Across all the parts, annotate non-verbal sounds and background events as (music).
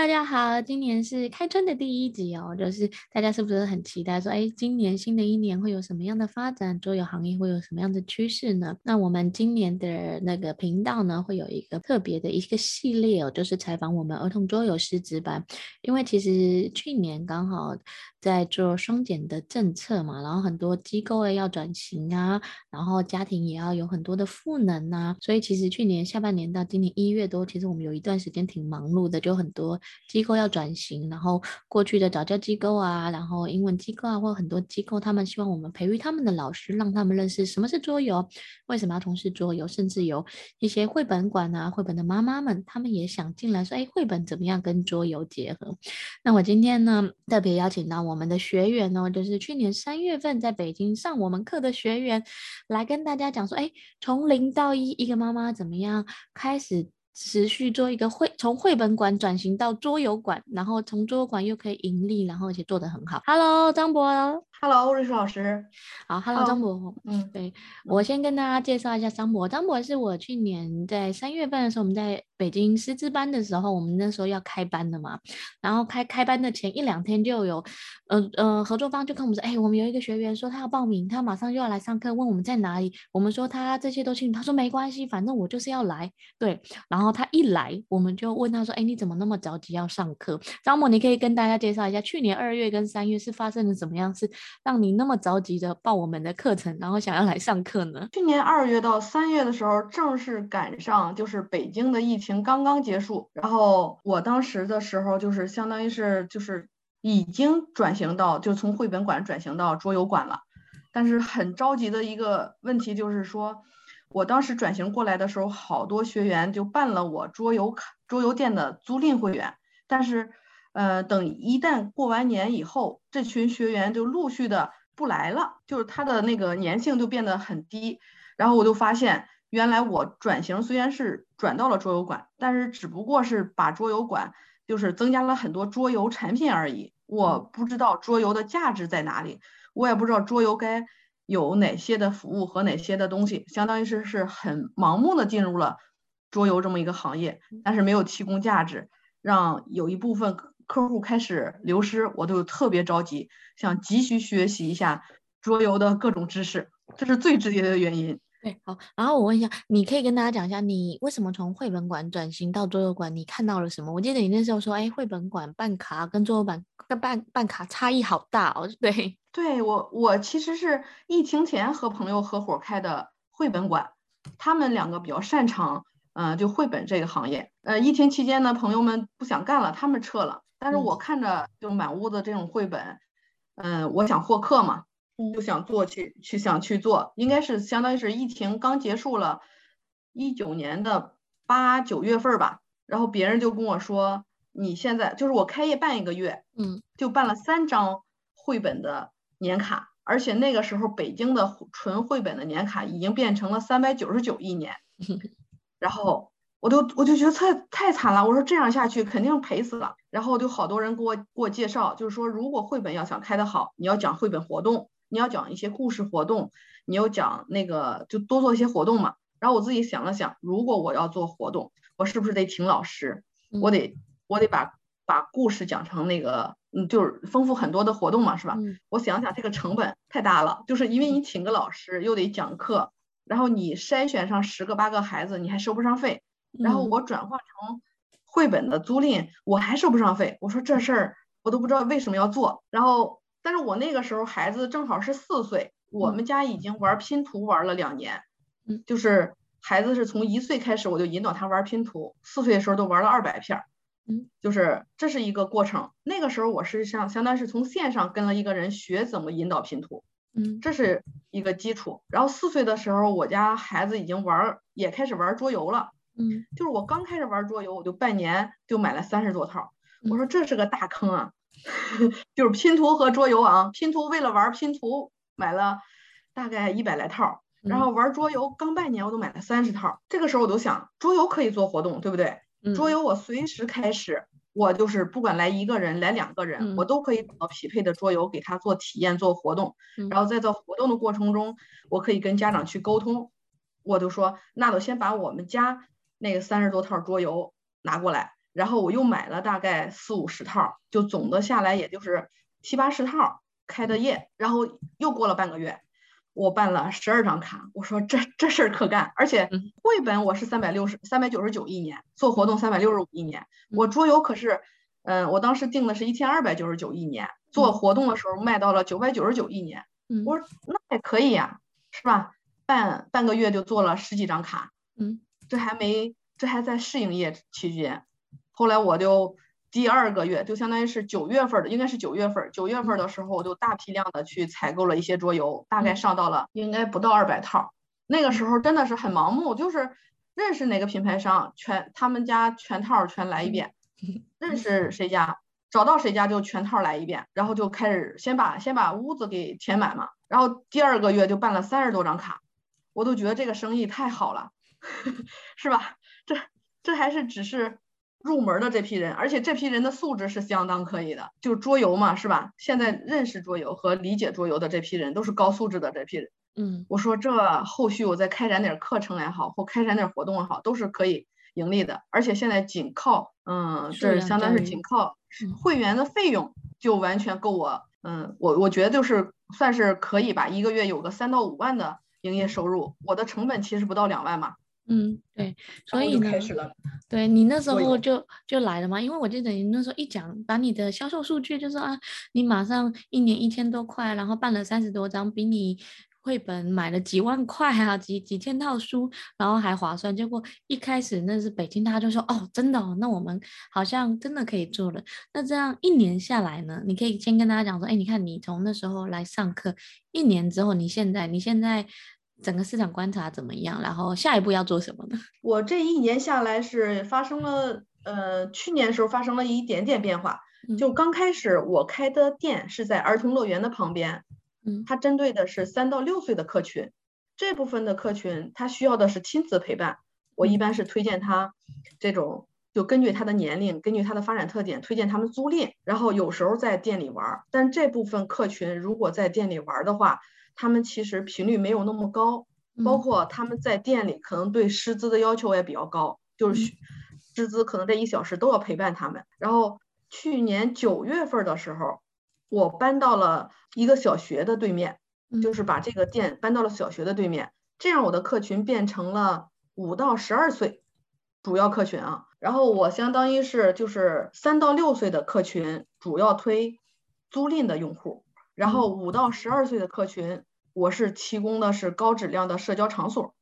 大家好，今年是开春的第一集哦，就是大家是不是很期待说，哎，今年新的一年会有什么样的发展？桌游行业会有什么样的趋势呢？那我们今年的那个频道呢，会有一个特别的一个系列哦，就是采访我们儿童桌游师资班，因为其实去年刚好在做双减的政策嘛，然后很多机构诶要转型啊，然后家庭也要有很多的赋能呐、所以其实去年下半年到今年一月多，其实我们有一段时间挺忙碌的，就很多。机构要转型，然后过去的早教机构啊，然后英文机构啊，或很多机构，他们希望我们培育他们的老师，让他们认识什么是桌游，为什么要从事桌游，甚至有一些绘本馆啊，绘本的妈妈们，他们也想进来说，哎，绘本怎么样跟桌游结合？那我今天呢，特别邀请到我们的学员哦，就是去年三月份在北京上我们课的学员，来跟大家讲说，哎，从零到一，一个妈妈怎么样开始。持续做一个绘，从绘本馆转型到桌游馆，然后从桌游馆又可以盈利，然后而且做得很好。Hello，张博。Hello，瑞舒老师。好，Hello，张博。嗯，对，我先跟大家介绍一下张博。张博是我去年在三月份的时候，我们在北京师资班的时候，我们那时候要开班的嘛，然后开开班的前一两天就有，呃呃，合作方就跟我们说，哎，我们有一个学员说他要报名，他马上就要来上课，问我们在哪里。我们说他这些都清楚，他说没关系，反正我就是要来。对，然后。他一来，我们就问他说：“哎，你怎么那么着急要上课？”张博，你可以跟大家介绍一下，去年二月跟三月是发生了怎么样，是让你那么着急的报我们的课程，然后想要来上课呢？去年二月到三月的时候，正是赶上就是北京的疫情刚刚结束，然后我当时的时候就是相当于是就是已经转型到就从绘本馆转型到桌游馆了，但是很着急的一个问题就是说。我当时转型过来的时候，好多学员就办了我桌游卡、桌游店的租赁会员，但是，呃，等一旦过完年以后，这群学员就陆续的不来了，就是他的那个粘性就变得很低。然后我就发现，原来我转型虽然是转到了桌游馆，但是只不过是把桌游馆就是增加了很多桌游产品而已。我不知道桌游的价值在哪里，我也不知道桌游该。有哪些的服务和哪些的东西，相当于是是很盲目的进入了桌游这么一个行业，但是没有提供价值，让有一部分客户开始流失，我就特别着急，想急需学习一下桌游的各种知识，这是最直接的原因。对，好，然后我问一下，你可以跟大家讲一下，你为什么从绘本馆转型到桌游馆？你看到了什么？我记得你那时候说，哎，绘本馆办卡跟桌游馆跟办办卡差异好大哦。(laughs) 对，对我我其实是疫情前和朋友合伙开的绘本馆，他们两个比较擅长，嗯、呃，就绘本这个行业。呃，疫情期间呢，朋友们不想干了，他们撤了，但是我看着就满屋子这种绘本，嗯、呃，我想获客嘛。就想做去去想去做，应该是相当于是疫情刚结束了，一九年的八九月份吧。然后别人就跟我说，你现在就是我开业办一个月，嗯，就办了三张绘本的年卡，而且那个时候北京的纯绘本的年卡已经变成了三百九十九一年。(laughs) 然后我都我就觉得太太惨了，我说这样下去肯定赔死了。然后就好多人给我给我介绍，就是说如果绘本要想开得好，你要讲绘本活动。你要讲一些故事活动，你要讲那个就多做一些活动嘛。然后我自己想了想，如果我要做活动，我是不是得请老师？我得我得把把故事讲成那个，嗯，就是丰富很多的活动嘛，是吧？我想想这个成本太大了，就是因为你请个老师又得讲课，然后你筛选上十个八个孩子，你还收不上费，然后我转化成绘本的租赁，我还收不上费。我说这事儿我都不知道为什么要做，然后。但是我那个时候孩子正好是四岁，我们家已经玩拼图玩了两年，嗯，就是孩子是从一岁开始我就引导他玩拼图，四岁的时候都玩了二百片，嗯，就是这是一个过程。那个时候我是像相当于是从线上跟了一个人学怎么引导拼图，嗯，这是一个基础。然后四岁的时候我家孩子已经玩也开始玩桌游了，嗯，就是我刚开始玩桌游我就半年就买了三十多套，我说这是个大坑啊。(laughs) 就是拼图和桌游啊，拼图为了玩拼图买了大概一百来套，然后玩桌游刚半年我都买了三十套。这个时候我都想，桌游可以做活动，对不对？桌游我随时开始，我就是不管来一个人来两个人，我都可以找到匹配的桌游给他做体验做活动，然后在做活动的过程中，我可以跟家长去沟通。我就说，那我先把我们家那个三十多套桌游拿过来，然后我又买了大概四五十套，就总的下来也就是七八十套开的业。然后又过了半个月，我办了十二张卡，我说这这事儿可干，而且绘本我是三百六十三百九十九一年，做活动三百六十五一年，我桌游可是，嗯、呃，我当时定的是一千二百九十九一年，做活动的时候卖到了九百九十九一年，我说那也可以呀，是吧？半半个月就做了十几张卡，嗯，这还没，这还在试营业期间。后来我就第二个月，就相当于是九月份的，应该是九月份，九月份的时候我就大批量的去采购了一些桌游，大概上到了应该不到二百套。那个时候真的是很盲目，就是认识哪个品牌商，全他们家全套全来一遍，(laughs) 认识谁家，找到谁家就全套来一遍，然后就开始先把先把屋子给填满嘛，然后第二个月就办了三十多张卡。我都觉得这个生意太好了，(laughs) 是吧？这这还是只是入门的这批人，而且这批人的素质是相当可以的，就桌游嘛，是吧？现在认识桌游和理解桌游的这批人都是高素质的这批人。嗯，我说这后续我再开展点课程也好，或开展点活动也好，都是可以盈利的。而且现在仅靠，嗯，这相当是仅靠会员的费用就完全够我，嗯，我我觉得就是算是可以吧，一个月有个三到五万的。营业收入，我的成本其实不到两万嘛。嗯，对，所以呢，对你那时候就就来了嘛，因为我记得你那时候一讲，把你的销售数据就说啊，你马上一年一千多块，然后办了三十多张，比你绘本买了几万块啊，几几千套书，然后还划算。结果一开始那是北京，大家就说哦，真的哦，那我们好像真的可以做了。那这样一年下来呢，你可以先跟大家讲说，哎，你看你从那时候来上课，一年之后，你现在你现在。整个市场观察怎么样？然后下一步要做什么呢？(laughs) 我这一年下来是发生了，呃，去年的时候发生了一点点变化。就刚开始我开的店是在儿童乐园的旁边，嗯，它针对的是三到六岁的客群，这部分的客群他需要的是亲子陪伴。我一般是推荐他这种，就根据他的年龄，根据他的发展特点，推荐他们租赁，然后有时候在店里玩。但这部分客群如果在店里玩的话，他们其实频率没有那么高，包括他们在店里可能对师资的要求也比较高，就是师资可能这一小时都要陪伴他们。然后去年九月份的时候，我搬到了一个小学的对面，就是把这个店搬到了小学的对面，这样我的客群变成了五到十二岁主要客群啊。然后我相当于是就是三到六岁的客群主要推租赁的用户，然后五到十二岁的客群。我是提供的是高质量的社交场所，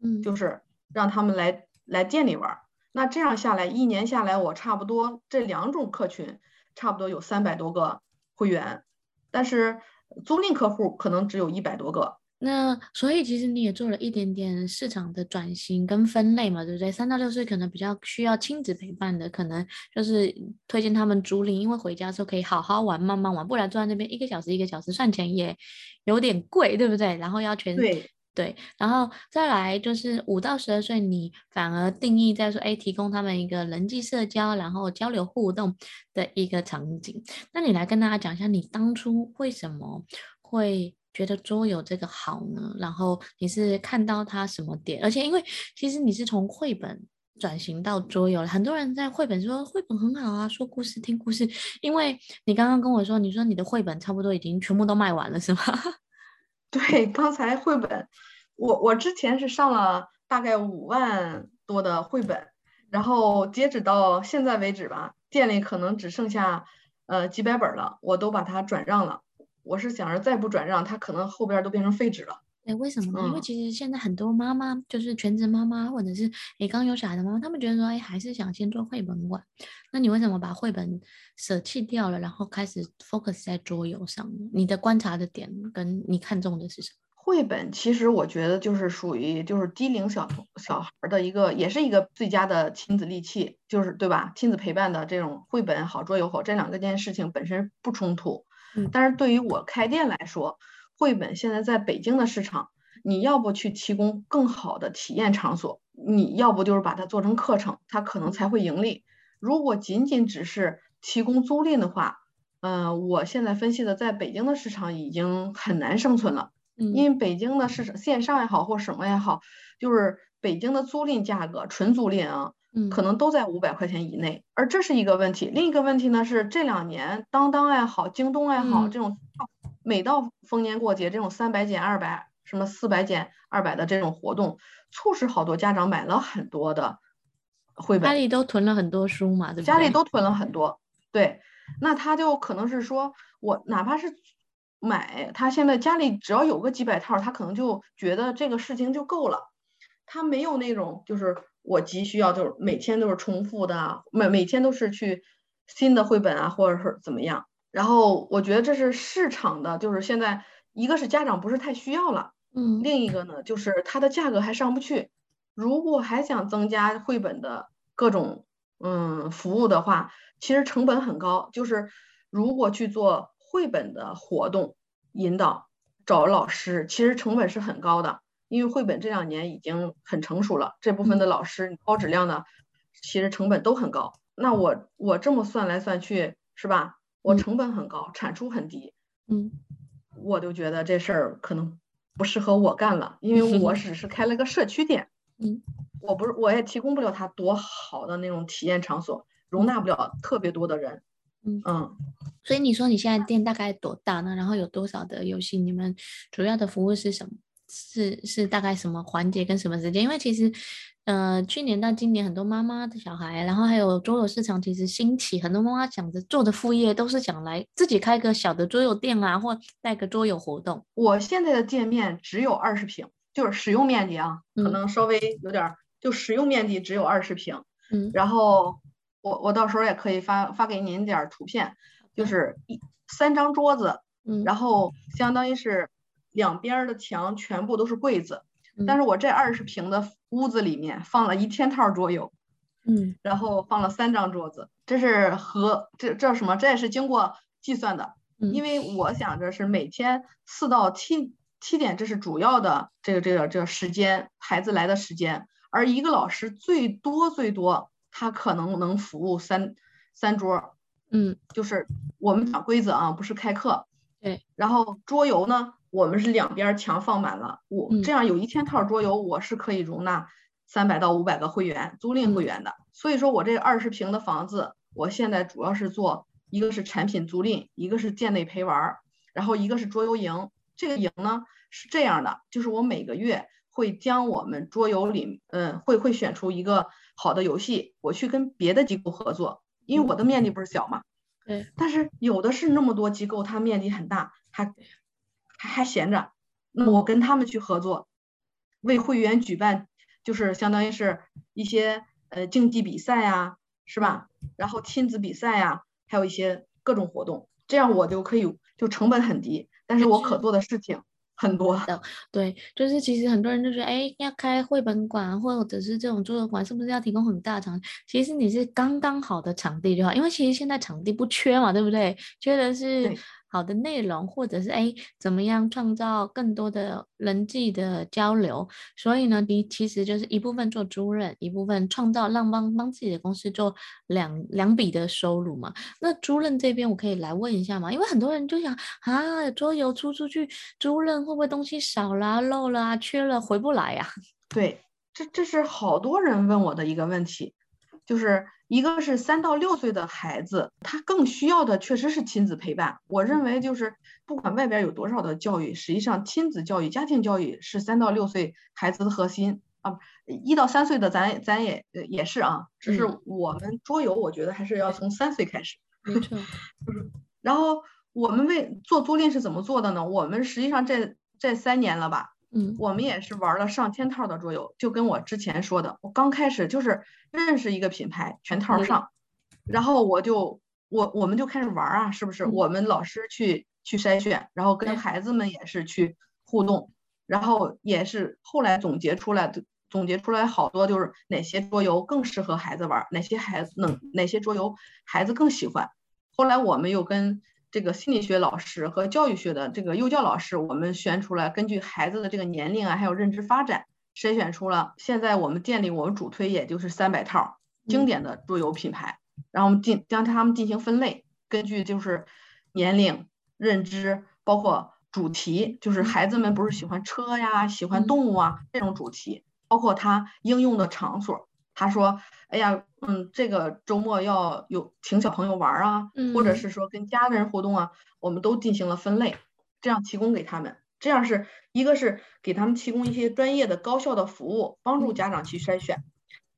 嗯，就是让他们来来店里玩。那这样下来，一年下来，我差不多这两种客群，差不多有三百多个会员，但是租赁客户可能只有一百多个。那所以其实你也做了一点点市场的转型跟分类嘛，对不对？三到六岁可能比较需要亲子陪伴的，可能就是推荐他们竹林，因为回家的时候可以好好玩，慢慢玩，不然坐在那边一个小时一个小时算钱也有点贵，对不对？然后要全对对，然后再来就是五到十二岁，你反而定义在说，哎，提供他们一个人际社交，然后交流互动的一个场景。那你来跟大家讲一下，你当初为什么会？觉得桌游这个好呢？然后你是看到它什么点？而且因为其实你是从绘本转型到桌游，很多人在绘本说绘本很好啊，说故事听故事。因为你刚刚跟我说，你说你的绘本差不多已经全部都卖完了，是吗？(laughs) 对，刚才绘本，我我之前是上了大概五万多的绘本，然后截止到现在为止吧，店里可能只剩下呃几百本了，我都把它转让了。我是想着再不转让，它可能后边都变成废纸了。哎，为什么呢？嗯、因为其实现在很多妈妈，就是全职妈妈，或者是哎刚有小孩的妈妈，他们觉得说，哎，还是想先做绘本馆。那你为什么把绘本舍弃掉了，然后开始 focus 在桌游上呢？你的观察的点跟你看中的是什么？绘本其实我觉得就是属于就是低龄小小孩的一个，也是一个最佳的亲子利器，就是对吧？亲子陪伴的这种绘本好，桌游好，这两个件事情本身不冲突。但是对于我开店来说，绘本现在在北京的市场，你要不去提供更好的体验场所，你要不就是把它做成课程，它可能才会盈利。如果仅仅只是提供租赁的话，嗯、呃，我现在分析的，在北京的市场已经很难生存了。因为北京的市场线上也好或什么也好，就是北京的租赁价格，纯租赁啊，嗯，可能都在五百块钱以内，而这是一个问题。另一个问题呢是这两年当当也好，京东也好，这种每到逢年过节这种三百减二百，什么四百减二百的这种活动，促使好多家长买了很多的绘本，家里都囤了很多书嘛，对不对？家里都囤了很多，对，那他就可能是说我哪怕是买，他现在家里只要有个几百套，他可能就觉得这个事情就够了，他没有那种就是。我急需要就是每天都是重复的，每每天都是去新的绘本啊，或者是怎么样。然后我觉得这是市场的，就是现在一个是家长不是太需要了，嗯，另一个呢就是它的价格还上不去。如果还想增加绘本的各种嗯服务的话，其实成本很高。就是如果去做绘本的活动引导，找老师，其实成本是很高的。因为绘本这两年已经很成熟了，这部分的老师高质量的，其实成本都很高。那我我这么算来算去，是吧？我成本很高，产出很低，嗯，我就觉得这事儿可能不适合我干了，因为我只是开了个社区店，嗯，我不是我也提供不了他多好的那种体验场所，容纳不了特别多的人，嗯嗯。所以你说你现在店大概多大呢？然后有多少的游戏？你们主要的服务是什么？是是大概什么环节跟什么时间？因为其实，呃，去年到今年，很多妈妈的小孩，然后还有桌游市场其实兴起，很多妈妈想着做的副业都是想来自己开个小的桌游店啊，或带个桌游活动。我现在的店面只有二十平，就是使用面积啊，可能稍微有点，嗯、就使用面积只有二十平。嗯，然后我我到时候也可以发发给您点图片，就是一三张桌子，嗯，然后相当于是。两边的墙全部都是柜子，但是我这二十平的屋子里面放了一千套桌游，嗯，然后放了三张桌子，这是和这这什么？这也是经过计算的，因为我想着是每天四到七七点，这是主要的这个这个这个时间，孩子来的时间，而一个老师最多最多他可能能服务三三桌，嗯，就是我们讲规则啊，不是开课，对，然后桌游呢？我们是两边墙放满了，我这样有一千套桌游，我是可以容纳三百到五百个会员租赁会员的。所以说我这二十平的房子，我现在主要是做一个是产品租赁，一个是店内陪玩，然后一个是桌游营。这个营呢是这样的，就是我每个月会将我们桌游里，嗯，会会选出一个好的游戏，我去跟别的机构合作，因为我的面积不是小嘛，对，但是有的是那么多机构，它面积很大，它。还还闲着，那么我跟他们去合作，为会员举办，就是相当于是一些呃竞技比赛呀，是吧？然后亲子比赛呀，还有一些各种活动，这样我就可以就成本很低，但是我可做的事情很多的。对，就是其实很多人就觉得，哎，要开绘本馆或者是这种桌游馆，是不是要提供很大场地？其实你是刚刚好的场地就好，因为其实现在场地不缺嘛，对不对？缺的是。好的内容，或者是哎，怎么样创造更多的人际的交流？所以呢，你其实就是一部分做租赁，一部分创造让帮帮自己的公司做两两笔的收入嘛。那租赁这边我可以来问一下吗？因为很多人就想啊，桌游出出去租赁会不会东西少啦、漏了、缺了回不来呀？对，这这是好多人问我的一个问题。就是一个是三到六岁的孩子，他更需要的确实是亲子陪伴。我认为就是不管外边有多少的教育，实际上亲子教育、家庭教育是三到六岁孩子的核心啊。一到三岁的咱咱也也是啊，只是我们桌游，我觉得还是要从三岁开始。没错。(laughs) 然后我们为做租赁是怎么做的呢？我们实际上这这三年了吧。嗯，我们也是玩了上千套的桌游，就跟我之前说的，我刚开始就是认识一个品牌，全套上，然后我就我我们就开始玩啊，是不是？我们老师去去筛选，然后跟孩子们也是去互动，然后也是后来总结出来的，总结出来好多就是哪些桌游更适合孩子玩，哪些孩子能哪些桌游孩子更喜欢，后来我们又跟。这个心理学老师和教育学的这个幼教老师，我们选出来，根据孩子的这个年龄啊，还有认知发展，筛选出了现在我们店里我们主推也就是三百套经典的桌游品牌，然后我们进将他们进行分类，根据就是年龄、认知，包括主题，就是孩子们不是喜欢车呀、喜欢动物啊这种主题，包括他应用的场所，他说，哎呀，嗯，这个周末要有请小朋友玩啊，嗯、或者是说跟家人互动啊，我们都进行了分类，这样提供给他们，这样是一个是给他们提供一些专业的高效的服务，帮助家长去筛选。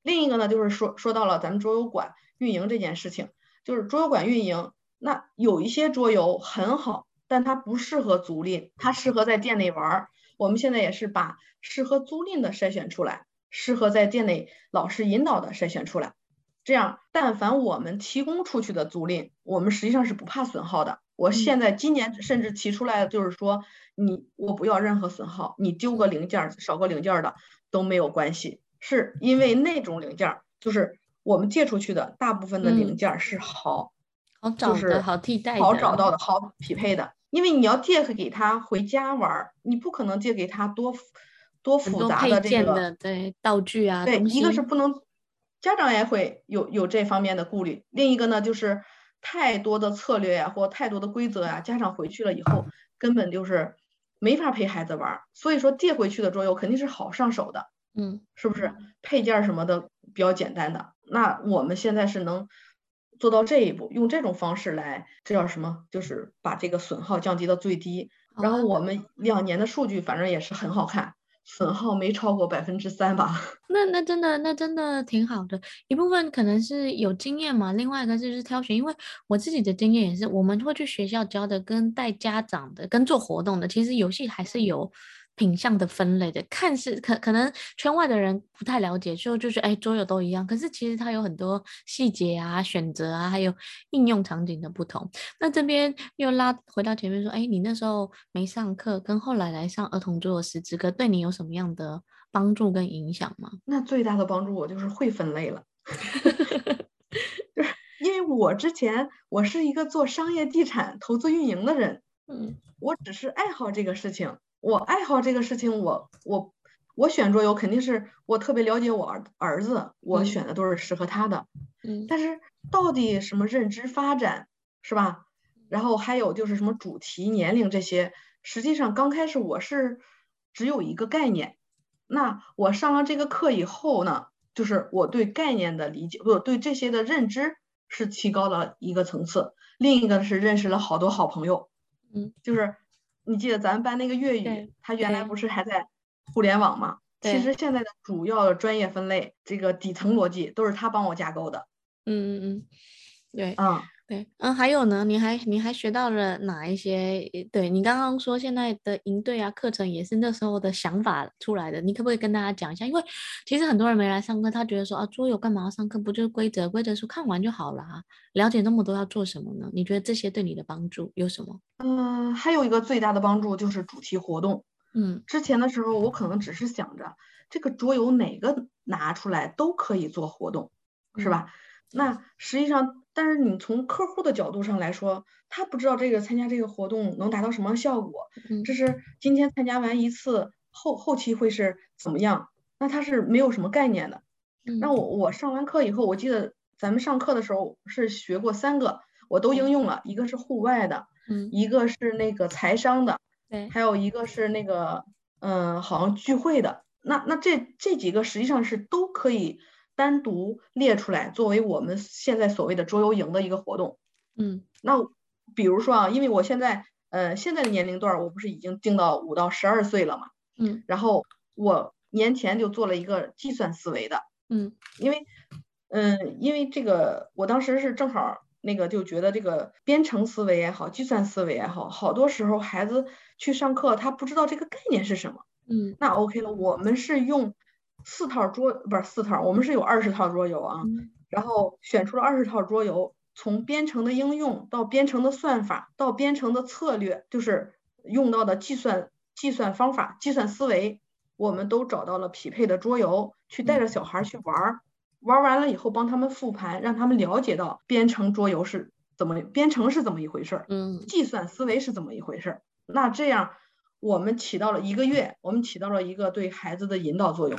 另一个呢，就是说说到了咱们桌游馆运营这件事情，就是桌游馆运营，那有一些桌游很好，但它不适合租赁，它适合在店内玩。我们现在也是把适合租赁的筛选出来，适合在店内老师引导的筛选出来。这样，但凡我们提供出去的租赁，我们实际上是不怕损耗的。我现在今年甚至提出来的就是说，你我不要任何损耗，你丢个零件少个零件的都没有关系。是因为那种零件，就是我们借出去的大部分的零件是好，嗯、好找的好替代，好找到的好匹配的。因为你要借给他回家玩，你不可能借给他多多复杂的这个对道具啊。对，一个是不能，家长也会有有这方面的顾虑。另一个呢，就是太多的策略呀、啊，或太多的规则呀、啊，家长回去了以后根本就是没法陪孩子玩。所以说借回去的桌游肯定是好上手的。嗯，是不是配件什么的比较简单的？那我们现在是能做到这一步，用这种方式来，这叫什么？就是把这个损耗降低到最低。然后我们两年的数据反正也是很好看，损耗没超过百分之三吧。(laughs) 那那真的那真的挺好的。一部分可能是有经验嘛，另外一个就是挑选。因为我自己的经验也是，我们会去学校教的，跟带家长的，跟做活动的，其实游戏还是有。品相的分类的，看似可可能圈外的人不太了解，就就是哎，桌游都一样，可是其实它有很多细节啊、选择啊，还有应用场景的不同。那这边又拉回到前面说，哎，你那时候没上课，跟后来来上儿童桌游师资课，对你有什么样的帮助跟影响吗？那最大的帮助我就是会分类了 (laughs) (laughs) 就是因为我之前我是一个做商业地产投资运营的人，嗯，我只是爱好这个事情。我爱好这个事情，我我我选桌游肯定是我特别了解我儿儿子，我选的都是适合他的。嗯，但是到底什么认知发展是吧？然后还有就是什么主题、年龄这些，实际上刚开始我是只有一个概念。那我上了这个课以后呢，就是我对概念的理解，不对这些的认知是提高了一个层次。另一个是认识了好多好朋友。嗯，就是。你记得咱们班那个粤语，他原来不是还在互联网吗？其实现在的主要的专业分类，这个底层逻辑都是他帮我架构的。嗯嗯嗯，对，嗯对，嗯，还有呢，你还你还学到了哪一些？对，你刚刚说现在的营队啊课程也是那时候的想法出来的，你可不可以跟大家讲一下？因为其实很多人没来上课，他觉得说啊，桌游干嘛要上课？不就是规则规则书看完就好了啊？了解那么多要做什么呢？你觉得这些对你的帮助有什么？嗯，还有一个最大的帮助就是主题活动。嗯，之前的时候我可能只是想着这个桌游哪个拿出来都可以做活动，是吧？嗯、那实际上。但是你从客户的角度上来说，他不知道这个参加这个活动能达到什么效果，这是今天参加完一次后后期会是怎么样？那他是没有什么概念的。那我我上完课以后，我记得咱们上课的时候是学过三个，我都应用了，一个是户外的，一个是那个财商的，对，还有一个是那个嗯，好像聚会的。那那这这几个实际上是都可以。单独列出来作为我们现在所谓的桌游营的一个活动，嗯，那比如说啊，因为我现在呃现在的年龄段，我不是已经定到五到十二岁了嘛，嗯，然后我年前就做了一个计算思维的，嗯，因为嗯因为这个我当时是正好那个就觉得这个编程思维也好，计算思维也好，好多时候孩子去上课他不知道这个概念是什么，嗯，那 OK 了，我们是用。四套桌不是四套，我们是有二十套桌游啊，嗯，然后选出了二十套桌游，从编程的应用到编程的算法到编程的策略，就是用到的计算计算方法、计算思维，我们都找到了匹配的桌游，去带着小孩去玩儿，玩完了以后帮他们复盘，让他们了解到编程桌游是怎么编程是怎么一回事儿，嗯，计算思维是怎么一回事儿，那这样。我们起到了一个月，我们起到了一个对孩子的引导作用，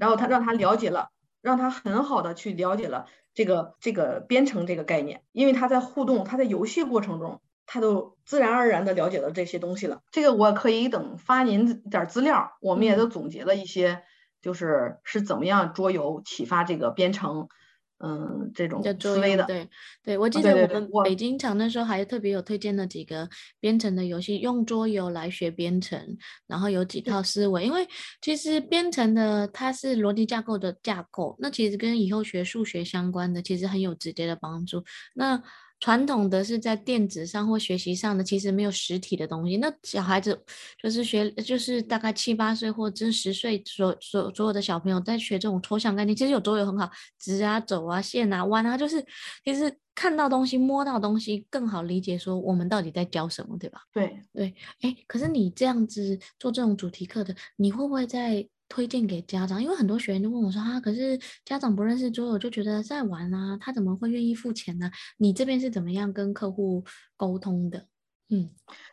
然后他让他了解了，让他很好的去了解了这个这个编程这个概念，因为他在互动，他在游戏过程中，他都自然而然的了解了这些东西了。这个我可以等发您点资料，我们也都总结了一些就是是怎么样桌游启发这个编程。嗯，这种思维的，对对，我记得我们北京场那时候还特别有推荐了几个编程的游戏，用桌游来学编程，然后有几套思维，因为其实编程的它是逻辑架构的架构，那其实跟以后学数学相关的，其实很有直接的帮助。那传统的是在电子上或学习上的，其实没有实体的东西。那小孩子就是学，就是大概七八岁或者十岁所所所有的小朋友在学这种抽象概念，其实有桌游很好，直啊、走啊、线啊、弯啊，就是其实看到东西、摸到东西更好理解，说我们到底在教什么，对吧？对对，哎，可是你这样子做这种主题课的，你会不会在？推荐给家长，因为很多学员就问我说：“啊，可是家长不认识桌游，就觉得在玩啊，他怎么会愿意付钱呢？”你这边是怎么样跟客户沟通的？嗯，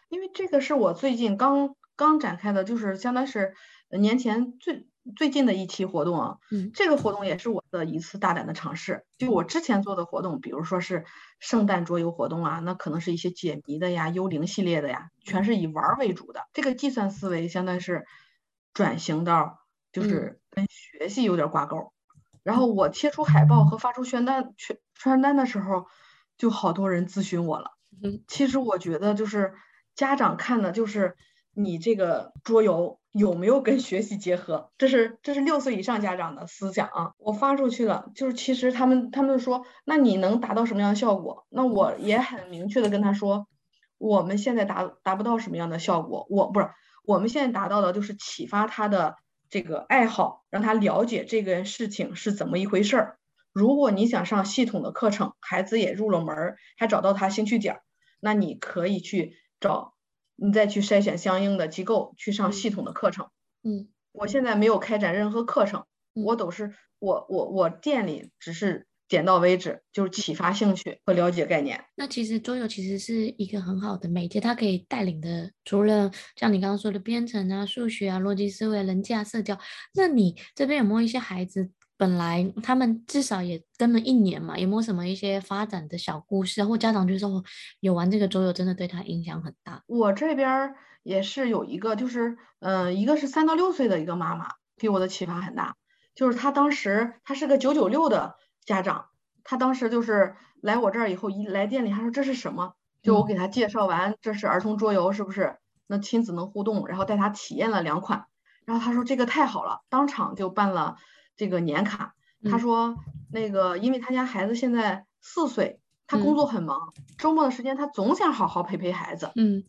因为这个是我最近刚刚展开的，就是相当是年前最最近的一期活动啊。嗯，这个活动也是我的一次大胆的尝试。就我之前做的活动，比如说是圣诞桌游活动啊，那可能是一些解谜的呀、幽灵系列的呀，全是以玩为主的。这个计算思维相当是转型到。就是跟学习有点挂钩，嗯，然后我贴出海报和发出宣单、宣传单的时候，就好多人咨询我了。嗯，其实我觉得就是家长看的就是你这个桌游有没有跟学习结合，这是这是六岁以上家长的思想啊。我发出去了，就是其实他们他们说，那你能达到什么样的效果？那我也很明确的跟他说，我们现在达达不到什么样的效果，我不是我们现在达到的就是启发他的。这个爱好让他了解这个事情是怎么一回事儿。如果你想上系统的课程，孩子也入了门儿，还找到他兴趣点，那你可以去找，你再去筛选相应的机构去上系统的课程。嗯，我现在没有开展任何课程，我都是我我我店里只是。点到为止，就是启发兴趣和了解概念。那其实桌游其实是一个很好的媒介，它可以带领的，除了像你刚刚说的编程啊、数学啊、逻辑思维、人际啊社交，那你这边有没有一些孩子，本来他们至少也跟了一年嘛，有没有什么一些发展的小故事，或家长就说有玩这个桌游真的对他影响很大？我这边也是有一个，就是嗯、呃，一个是三到六岁的一个妈妈，给我的启发很大，就是她当时她是个九九六的。家长，他当时就是来我这儿以后，一来店里，他说这是什么？就我给他介绍完，这是儿童桌游，是不是？那亲子能互动，然后带他体验了两款，然后他说这个太好了，当场就办了这个年卡。他说那个，因为他家孩子现在四岁，他工作很忙，周末的时间他总想好好陪陪孩子。嗯，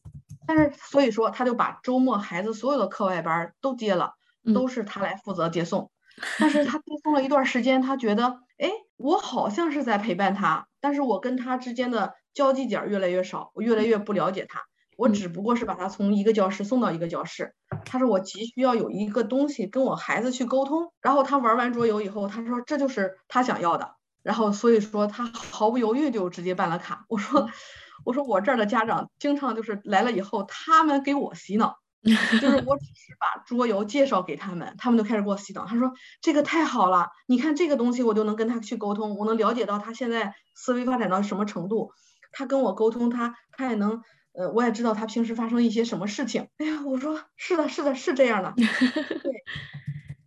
但是所以说他就把周末孩子所有的课外班都接了，都是他来负责接送。但是他接送了一段时间，他觉得，哎，我好像是在陪伴他，但是我跟他之间的交际点越来越少，我越来越不了解他，我只不过是把他从一个教室送到一个教室。他说我急需要有一个东西跟我孩子去沟通，然后他玩完桌游以后，他说这就是他想要的，然后所以说他毫不犹豫就直接办了卡。我说，我说我这儿的家长经常就是来了以后，他们给我洗脑。就是我只是把桌游介绍给他们，他们就开始给我洗脑。他说这个太好了，你看这个东西，我就能跟他去沟通，我能了解到他现在思维发展到什么程度。他跟我沟通，他他也能，呃，我也知道他平时发生一些什么事情。(laughs) 哎呀，我说是的，是的，是这样的。(laughs) 对，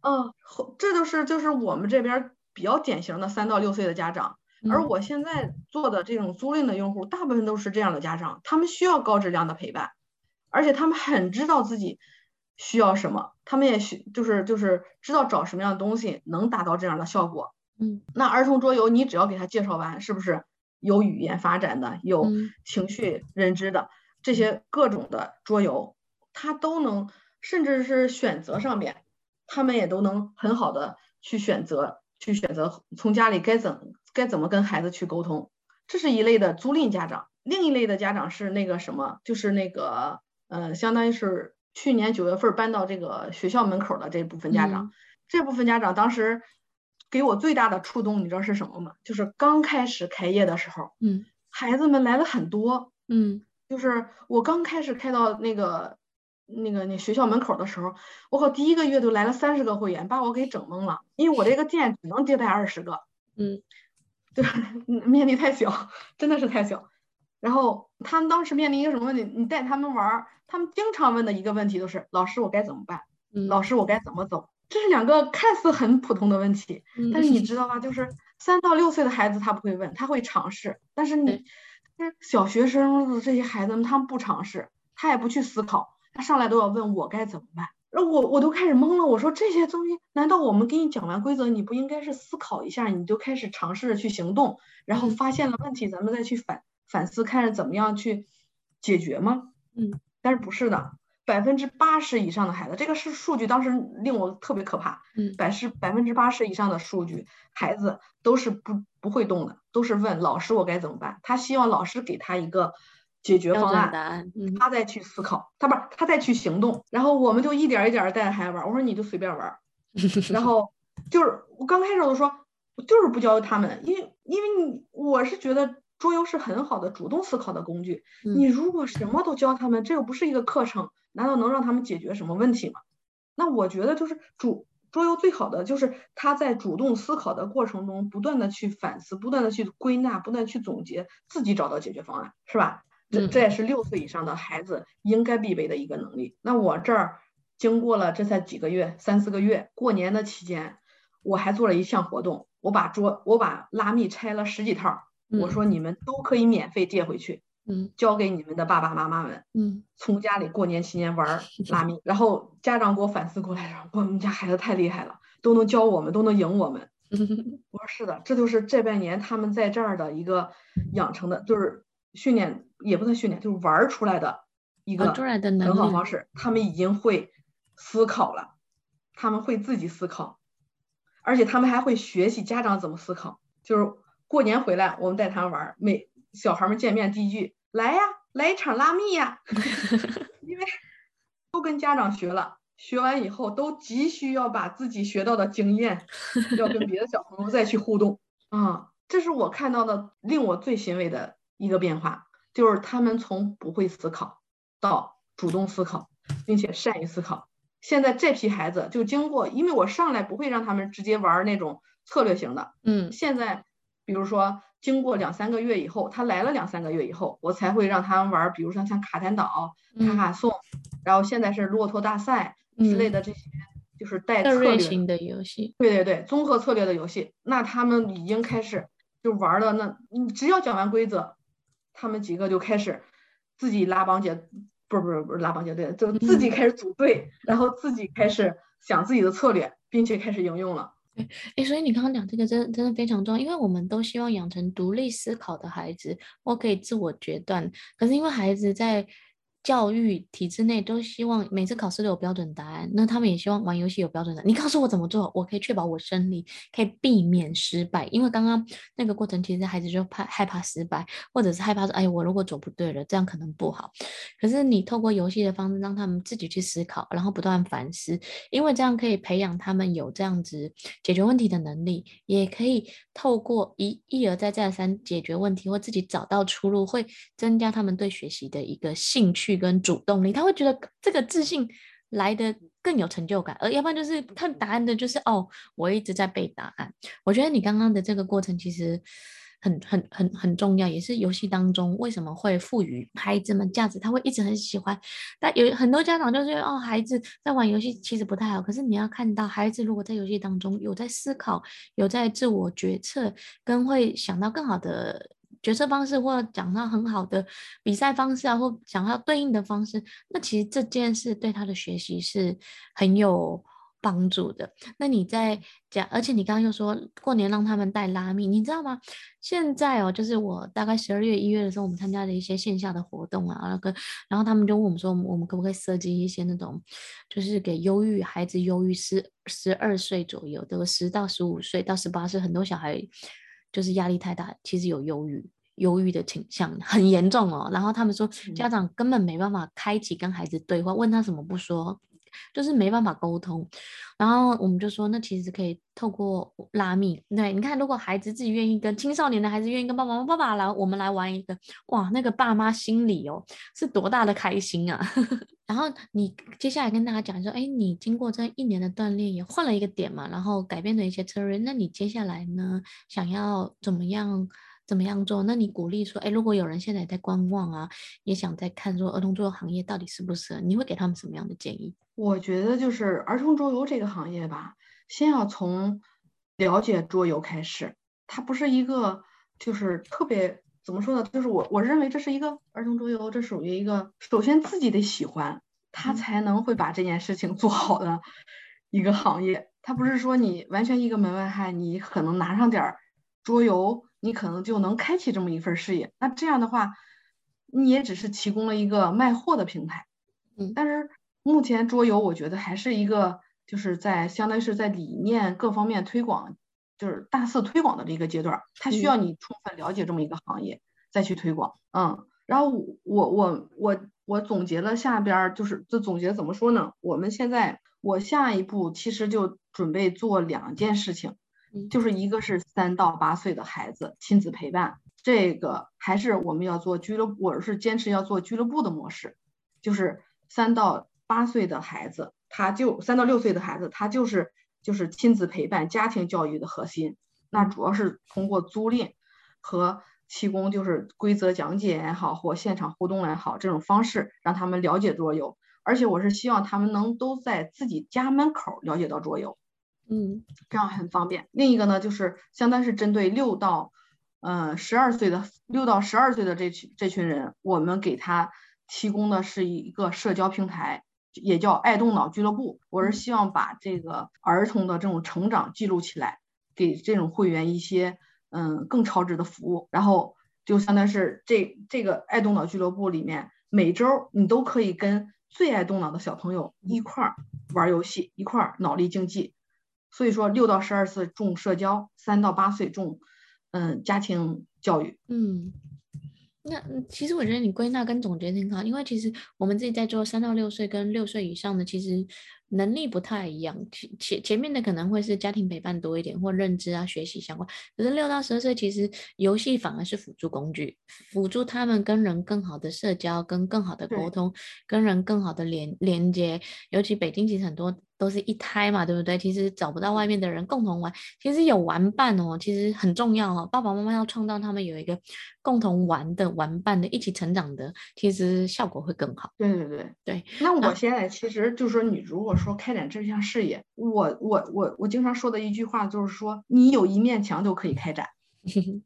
嗯，这就是就是我们这边比较典型的三到六岁的家长。而我现在做的这种租赁的用户，大部分都是这样的家长，他们需要高质量的陪伴。而且他们很知道自己需要什么，他们也需就是就是知道找什么样的东西能达到这样的效果。嗯，那儿童桌游你只要给他介绍完，是不是有语言发展的，有情绪认知的这些各种的桌游，他都能，甚至是选择上面，他们也都能很好的去选择，去选择从家里该怎该怎么跟孩子去沟通。这是一类的租赁家长，另一类的家长是那个什么，就是那个。呃，相当于是去年九月份搬到这个学校门口的这部分家长，嗯，这部分家长当时给我最大的触动，你知道是什么吗？就是刚开始开业的时候，嗯，孩子们来了很多，嗯，就是我刚开始开到那个那个那学校门口的时候，我靠，第一个月就来了三十个会员，把我给整懵了，因为我这个店只能接待二十个，嗯，对，(laughs) 面积太小，真的是太小。然后他们当时面临一个什么问题？你带他们玩儿，他们经常问的一个问题都是：老师，我该怎么办？老师，我该怎么走？这是两个看似很普通的问题，但是你知道吗？就是三到六岁的孩子他不会问，他会尝试。但是你，小学生的这些孩子们，他们不尝试，他也不去思考，他上来都要问我该怎么办。然后我我都开始懵了，我说这些东西，难道我们给你讲完规则，你不应该是思考一下，你就开始尝试着去行动，然后发现了问题，咱们再去反反思，看着怎么样去解决吗？嗯，但是不是的。百分之八十以上的孩子，这个是数据，当时令我特别可怕。嗯，百是百分之八十以上的数据，孩子都是不不会动的，都是问老师我该怎么办。他希望老师给他一个解决方案，答案，嗯，他再去思考，他不是他再去行动。然后我们就一点一点带着孩子玩，我说你就随便玩。(laughs) 然后就是我刚开始我说，我就是不教他们，因为因为你我是觉得桌游是很好的主动思考的工具。嗯，你如果什么都教他们，这又不是一个课程。难道能让他们解决什么问题吗？那我觉得就是主桌游最好的就是他在主动思考的过程中，不断的去反思，不断的去归纳，不断去总结，自己找到解决方案，是吧？这这也是六岁以上的孩子应该必备的一个能力。那我这儿经过了这才几个月，三四个月，过年的期间，我还做了一项活动，我把桌我把拉密拆了十几套，我说你们都可以免费借回去。嗯，交给你们的爸爸妈妈们，嗯，从家里过年期间玩拉面，然后家长给我反思过来说，我们家孩子太厉害了，都能教我们，都能赢我们。(laughs) 我说是的，这就是这半年他们在这儿的一个养成的，就是训练也不算训练，就是玩出来的一个很好方式。他们已经会思考了，他们会自己思考，而且他们还会学习家长怎么思考。就是过年回来，我们带他们玩，每。小孩们见面第一句来呀，来一场拉密呀，(laughs) 因为都跟家长学了，学完以后都急需要把自己学到的经验，要跟别的小朋友再去互动啊，这是我看到的令我最欣慰的一个变化，就是他们从不会思考到主动思考，并且善于思考。现在这批孩子就经过，因为我上来不会让他们直接玩那种策略型的，嗯，现在比如说。经过两三个月以后，他来了两三个月以后，我才会让他们玩，比如说像卡坦岛、卡卡颂，然后现在是骆驼大赛之类的这些，就是带策略型的游戏。对对对，综合策略的游戏，那他们已经开始就玩了。那你只要讲完规则，他们几个就开始自己拉帮结，不是不是不是拉帮结队，就自己开始组队，然后自己开始想自己的策略，并且开始应用了。对，哎，所以你刚刚讲这个真的真的非常重要，因为我们都希望养成独立思考的孩子，或可以自我决断。可是因为孩子在教育体制内都希望每次考试都有标准答案，那他们也希望玩游戏有标准答案。你告诉我怎么做，我可以确保我胜利，可以避免失败。因为刚刚那个过程，其实孩子就怕害怕失败，或者是害怕说，哎，我如果走不对了，这样可能不好。可是你透过游戏的方式，让他们自己去思考，然后不断反思，因为这样可以培养他们有这样子解决问题的能力，也可以透过一一而再再而三解决问题，或自己找到出路，会增加他们对学习的一个兴趣。跟主动力，他会觉得这个自信来的更有成就感，而要不然就是看答案的，就是哦，我一直在背答案。我觉得你刚刚的这个过程其实很很很很重要，也是游戏当中为什么会赋予孩子们价值，他会一直很喜欢。但有很多家长就是哦，孩子在玩游戏其实不太好，可是你要看到孩子如果在游戏当中有在思考，有在自我决策，跟会想到更好的。决策方式，或讲到很好的比赛方式啊，或想要对应的方式，那其实这件事对他的学习是很有帮助的。那你在讲，而且你刚刚又说过年让他们带拉面，你知道吗？现在哦，就是我大概十二月、一月的时候，我们参加了一些线下的活动啊，那个，然后他们就问我们说，我们可不可以设计一些那种，就是给忧郁孩子，忧郁十十二岁左右的，十到十五岁到十八岁，很多小孩就是压力太大，其实有忧郁。忧郁的倾向很严重哦，然后他们说家长根本没办法开启跟孩子对话，问他什么不说，就是没办法沟通。然后我们就说，那其实可以透过拉密，对，你看，如果孩子自己愿意跟青少年的孩子愿意跟爸爸妈妈爸爸来，我们来玩一个，哇，那个爸妈心里哦是多大的开心啊！(laughs) 然后你接下来跟大家讲说，哎，你经过这一年的锻炼，也换了一个点嘛，然后改变了一些策略，那你接下来呢，想要怎么样？怎么样做？那你鼓励说，哎，如果有人现在在观望啊，也想在看说儿童桌游行业到底适不适合，你会给他们什么样的建议？我觉得就是儿童桌游这个行业吧，先要从了解桌游开始，它不是一个就是特别怎么说呢？就是我我认为这是一个儿童桌游，这属于一个首先自己得喜欢，他才能会把这件事情做好的一个行业。它不是说你完全一个门外汉，你可能拿上点儿桌游，你可能就能开启这么一份事业。那这样的话，你也只是提供了一个卖货的平台。嗯，但是目前桌游，我觉得还是一个就是在相当于是在理念各方面推广，就是大肆推广的这个阶段，它需要你充分了解这么一个行业，再去推广。嗯，然后我我我我总结了下边就是这总结怎么说呢？我们现在。我下一步其实就准备做两件事情，就是一个是三到八岁的孩子亲子陪伴，这个还是我们要做俱乐部，我是坚持要做俱乐部的模式，就是三到八岁的孩子，他就三到六岁的孩子，他就是就是亲子陪伴家庭教育的核心，那主要是通过租赁和提供就是规则讲解也好，或现场互动也好，这种方式让他们了解桌游。而且我是希望他们能都在自己家门口了解到桌游，嗯，这样很方便。另一个呢，就是相当是针对六到，呃十二岁的六到十二岁的这群这群人，我们给他提供的是一个社交平台，也叫爱动脑俱乐部。我是希望把这个儿童的这种成长记录起来，给这种会员一些嗯更超值的服务。然后就相当是这这个爱动脑俱乐部里面，每周你都可以跟。最爱动脑的小朋友一块儿玩游戏，一块儿脑力竞技。所以说，六到十二岁重社交，三到八岁重嗯家庭教育。嗯，那其实我觉得你归纳跟总结挺好，因为其实我们自己在做三到六岁跟六岁以上的，其实。能力不太一样，前前面的可能会是家庭陪伴多一点，或认知啊、学习相关。可是六到十二岁，其实游戏反而是辅助工具，辅助他们跟人更好的社交，跟更好的沟通，跟人更好的连连接。尤其北京其实很多。都是一胎嘛，对不对？其实找不到外面的人共同玩，其实有玩伴哦，其实很重要哦。爸爸妈妈要创造他们有一个共同玩的玩伴的，一起成长的，其实效果会更好。对对对对。那我现在其实就是说，你如果说开展这项事业，我我我我经常说的一句话就是说，你有一面墙就可以开展。(laughs)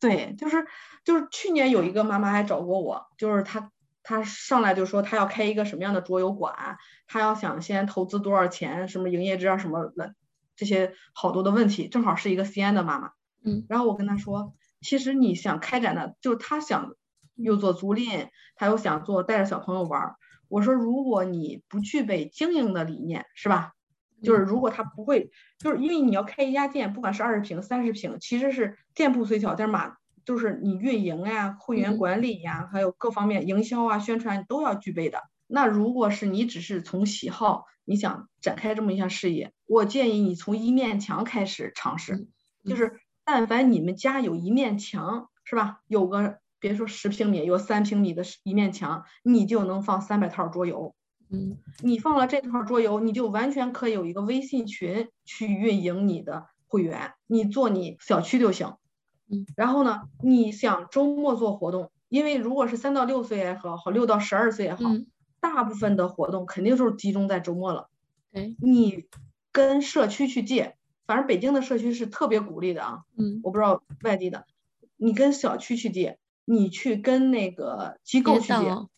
对，就是就是去年有一个妈妈还找过我，就是她。他上来就说他要开一个什么样的桌游馆，他要想先投资多少钱，什么营业执照什么的，这些好多的问题，正好是一个西安的妈妈，嗯，然后我跟他说，其实你想开展的，就是他想又做租赁，他又想做带着小朋友玩，我说如果你不具备经营的理念，是吧？就是如果他不会，就是因为你要开一家店，不管是二十平、三十平，其实是店铺虽小，但是嘛。就是你运营呀、会员管理呀，还有各方面营销啊、宣传都要具备的。那如果是你只是从喜好，你想展开这么一项事业，我建议你从一面墙开始尝试。就是但凡你们家有一面墙，是吧？有个别说十平米，有三平米的一面墙，你就能放三百套桌游。嗯，你放了这套桌游，你就完全可以有一个微信群去运营你的会员，你做你小区就行。嗯，然后呢，你想周末做活动，因为如果是三到六岁也好，好六到十二岁也好，嗯，大部分的活动肯定就是集中在周末了。对，你跟社区去借，反正北京的社区是特别鼓励的啊。嗯，我不知道外地的，你跟小区去借，你去跟那个机构去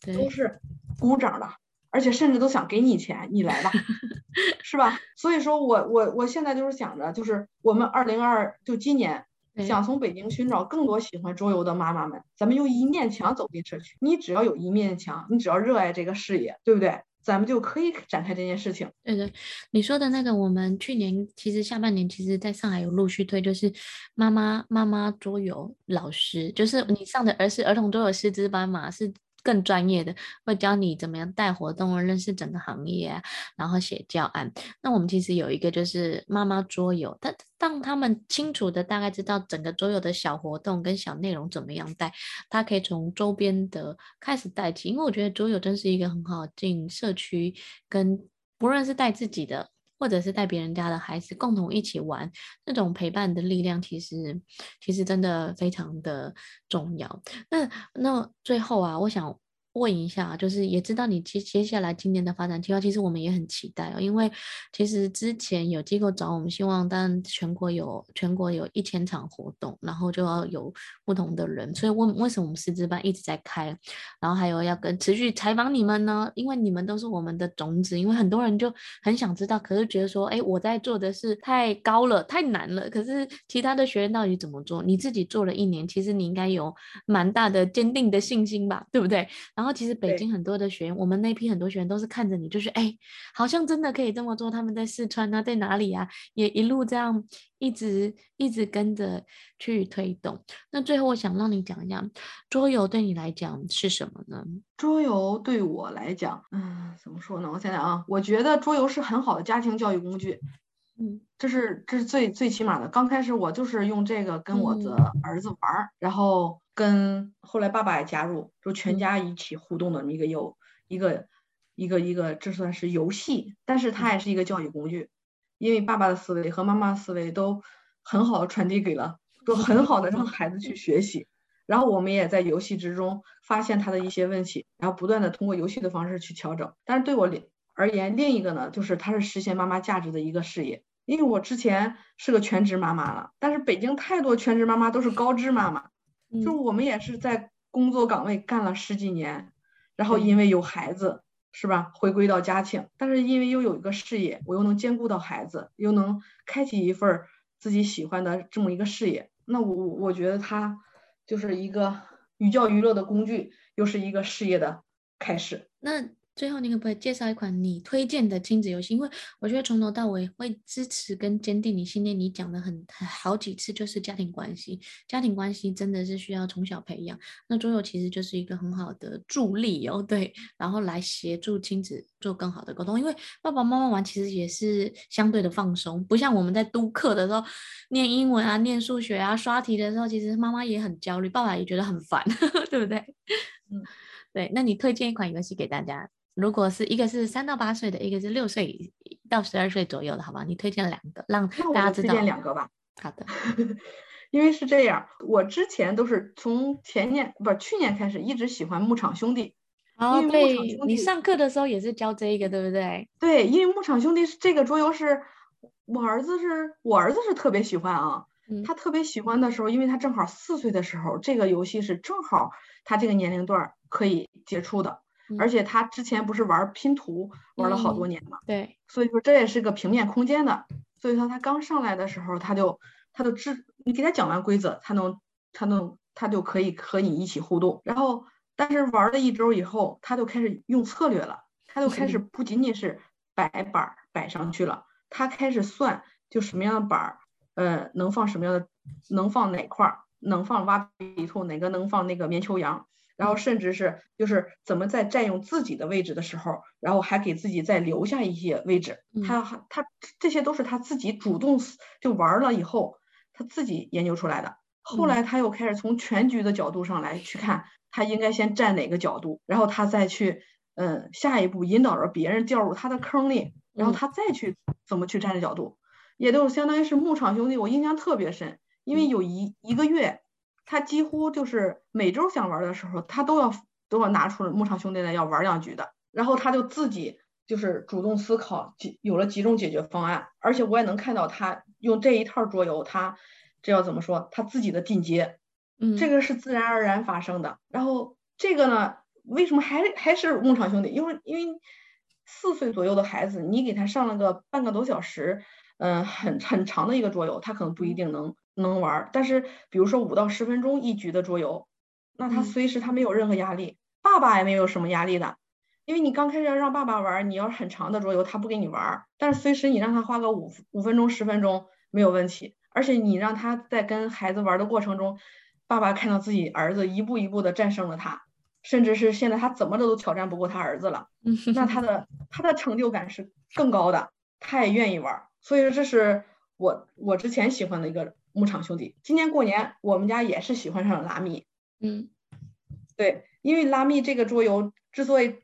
借，都是鼓掌的，而且甚至都想给你钱，你来吧，(laughs) 是吧？所以说我我我现在就是想着，就是我们二零二就今年。想从北京寻找更多喜欢桌游的妈妈们，咱们用一面墙走进社区。你只要有一面墙，你只要热爱这个事业，对不对？咱们就可以展开这件事情。对对，你说的那个，我们去年其实下半年其实在上海有陆续推，就是妈妈妈妈桌游老师，就是你上的儿是儿童桌游师资班嘛，是。更专业的会教你怎么样带活动，认识整个行业啊，然后写教案。那我们其实有一个就是妈妈桌游，但当他们清楚的大概知道整个桌游的小活动跟小内容怎么样带，他可以从周边的开始带起。因为我觉得桌游真是一个很好进社区跟不论是带自己的。或者是带别人家的孩子共同一起玩，那种陪伴的力量，其实其实真的非常的重要。那那最后啊，我想。问一下，就是也知道你接接下来今年的发展计划，其实我们也很期待哦。因为其实之前有机构找我们，希望当全国有全国有一千场活动，然后就要有不同的人，所以问为什么我们师资班一直在开，然后还有要跟持续采访你们呢？因为你们都是我们的种子，因为很多人就很想知道，可是觉得说，哎，我在做的是太高了，太难了。可是其他的学员到底怎么做？你自己做了一年，其实你应该有蛮大的坚定的信心吧，对不对？然后。然后其实北京很多的学员，我们那批很多学员都是看着你，就是哎，好像真的可以这么做。他们在四川啊，在哪里啊，也一路这样一直一直跟着去推动。那最后我想让你讲一讲，桌游对你来讲是什么呢？桌游对我来讲，嗯，怎么说呢？我想想啊，我觉得桌游是很好的家庭教育工具。嗯，这是这是最最起码的。刚开始我就是用这个跟我的儿子玩儿，嗯、然后。跟后来爸爸也加入，就全家一起互动的一个游一个一个一个，这算是游戏，但是它也是一个教育工具，因为爸爸的思维和妈妈的思维都很好的传递给了，都很好的让孩子去学习，然后我们也在游戏之中发现他的一些问题，然后不断的通过游戏的方式去调整。但是对我而言，另一个呢，就是它是实现妈妈价值的一个事业，因为我之前是个全职妈妈了，但是北京太多全职妈妈都是高知妈妈。就是我们也是在工作岗位干了十几年，然后因为有孩子，是吧？回归到家庭，但是因为又有一个事业，我又能兼顾到孩子，又能开启一份自己喜欢的这么一个事业，那我我觉得它就是一个寓教于乐的工具，又是一个事业的开始。那。最后，你可不可以介绍一款你推荐的亲子游戏？因为我觉得从头到尾会支持跟坚定你信念。你讲的很好几次，就是家庭关系，家庭关系真的是需要从小培养。那桌游其实就是一个很好的助力哦，对，然后来协助亲子做更好的沟通。因为爸爸妈妈玩其实也是相对的放松，不像我们在督课的时候，念英文啊、念数学啊、刷题的时候，其实妈妈也很焦虑，爸爸也觉得很烦，(laughs) 对不对？嗯，对。那你推荐一款游戏给大家？如果是一个是三到八岁的，一个是六岁到十二岁左右的，好吧？你推荐两个，让大家知道。推荐两个吧。好的，(laughs) 因为是这样，我之前都是从前年不是去年开始，一直喜欢《牧场兄弟》。哦，对，你上课的时候也是教这个，对不对？对，因为《牧场兄弟》是这个桌游，是我儿子是我儿子是特别喜欢啊。嗯。他特别喜欢的时候，因为他正好四岁的时候，这个游戏是正好他这个年龄段可以接触的。而且他之前不是玩拼图玩了好多年嘛，嗯，对，所以说这也是个平面空间的，所以说他刚上来的时候他就他就知你给他讲完规则，他能他能他就可以和你一起互动，然后但是玩了一周以后，他就开始用策略了，他就开始不仅仅是摆板摆上去了，他开始算就什么样的板儿呃能放什么样的能放哪块儿能放挖鼻兔哪个能放那个棉球羊。然后甚至是就是怎么在占用自己的位置的时候，然后还给自己再留下一些位置。他他这些都是他自己主动就玩了以后，他自己研究出来的。后来他又开始从全局的角度上来去看，他应该先站哪个角度，然后他再去嗯下一步引导着别人掉入他的坑里，然后他再去怎么去站的角度，也就相当于是牧场兄弟，我印象特别深，因为有一一个月。他几乎就是每周想玩的时候，他都要都要拿出牧场兄弟来要玩两局的，然后他就自己就是主动思考，有了几种解决方案，而且我也能看到他用这一套桌游，他这要怎么说，他自己的进阶，嗯，这个是自然而然发生的。然后这个呢，为什么还还是牧场兄弟？因为因为四岁左右的孩子，你给他上了个半个多小时，嗯，很很长的一个桌游，他可能不一定能。能玩，但是比如说五到十分钟一局的桌游，那他随时他没有任何压力，爸爸也没有什么压力的，因为你刚开始要让爸爸玩，你要很长的桌游他不给你玩，但是随时你让他花个五五分钟十分钟没有问题，而且你让他在跟孩子玩的过程中，爸爸看到自己儿子一步一步的战胜了他，甚至是现在他怎么着都挑战不过他儿子了，(laughs) 那他的他的成就感是更高的，他也愿意玩，所以说这是我我之前喜欢的一个。牧场兄弟，今年过年我们家也是喜欢上了拉密，嗯，对，因为拉密这个桌游之所以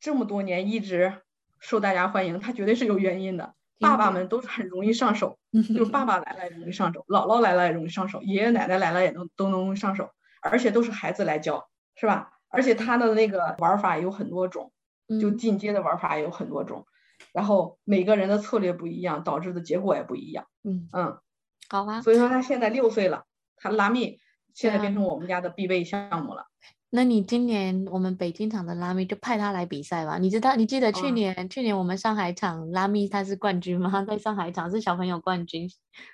这么多年一直受大家欢迎，它绝对是有原因的。爸爸们都是很容易上手，(laughs) 就是爸爸来了也容易上手，姥姥来了也容易上手，爷爷奶奶来了也能都能上手，而且都是孩子来教，是吧？而且它的那个玩法有很多种，就进阶的玩法也有很多种，然后每个人的策略不一样，导致的结果也不一样。嗯嗯，好啊。所以说他现在六岁了，他拉面现在变成我们家的必备项目了。那你今年我们北京场的拉米就派他来比赛吧？你知道，你记得去年、哦、去年我们上海场拉米他是冠军吗？在上海场是小朋友冠军，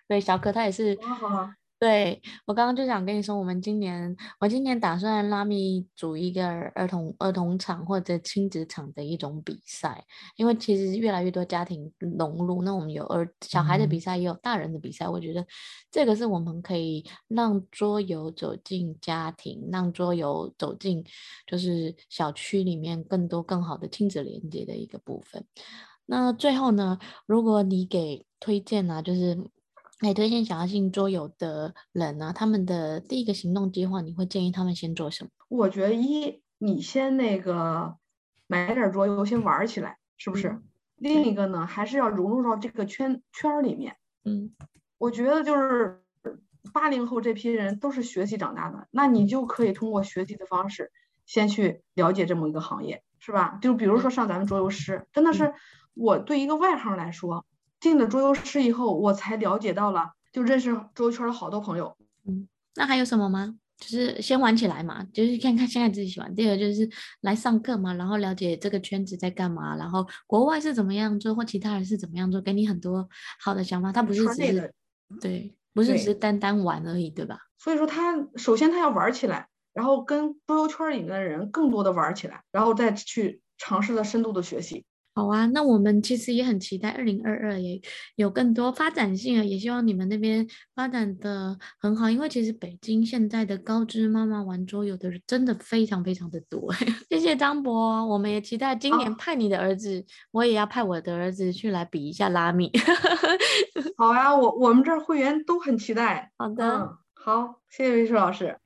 对，小可他也是。哦对，我刚刚就想跟你说，我们今年我今年打算拉米组一个儿童儿童场或者亲子场的一种比赛，因为其实越来越多家庭融入，那我们有儿小孩的比赛，也有大人的比赛，嗯、我觉得这个是我们可以让桌游走进家庭，让桌游走进就是小区里面更多更好的亲子连接的一个部分。那最后呢，如果你给推荐啊，就是。哎，推荐想要进桌游的人呢、啊，他们的第一个行动计划，你会建议他们先做什么？我觉得一，你先那个买点桌游，先玩起来，是不是？嗯、另一个呢，还是要融入到这个圈圈里面。嗯，我觉得就是八零后这批人都是学习长大的，那你就可以通过学习的方式，先去了解这么一个行业，是吧？就比如说上咱们桌游师，真的是我对一个外行来说。进了桌游室以后，我才了解到了，就认识桌游圈的好多朋友。嗯，那还有什么吗？就是先玩起来嘛，就是看看现在自己喜欢。第二个就是来上课嘛，然后了解这个圈子在干嘛，然后国外是怎么样做，或其他人是怎么样做，给你很多好的想法。他不是只是对，不是只是单单玩而已，对，对吧？所以说他首先他要玩起来，然后跟桌游圈里面的人更多的玩起来，然后再去尝试的深度的学习。好啊，那我们其实也很期待二零二二也有更多发展性啊，也希望你们那边发展的很好，因为其实北京现在的高知妈妈玩桌游的人真的非常非常的多。(laughs) 谢谢张博，我们也期待今年派你的儿子，我也要派我的儿子去来比一下拉米。(laughs) 好啊，我我们这儿会员都很期待。好的，嗯，好，谢谢魏舒老师。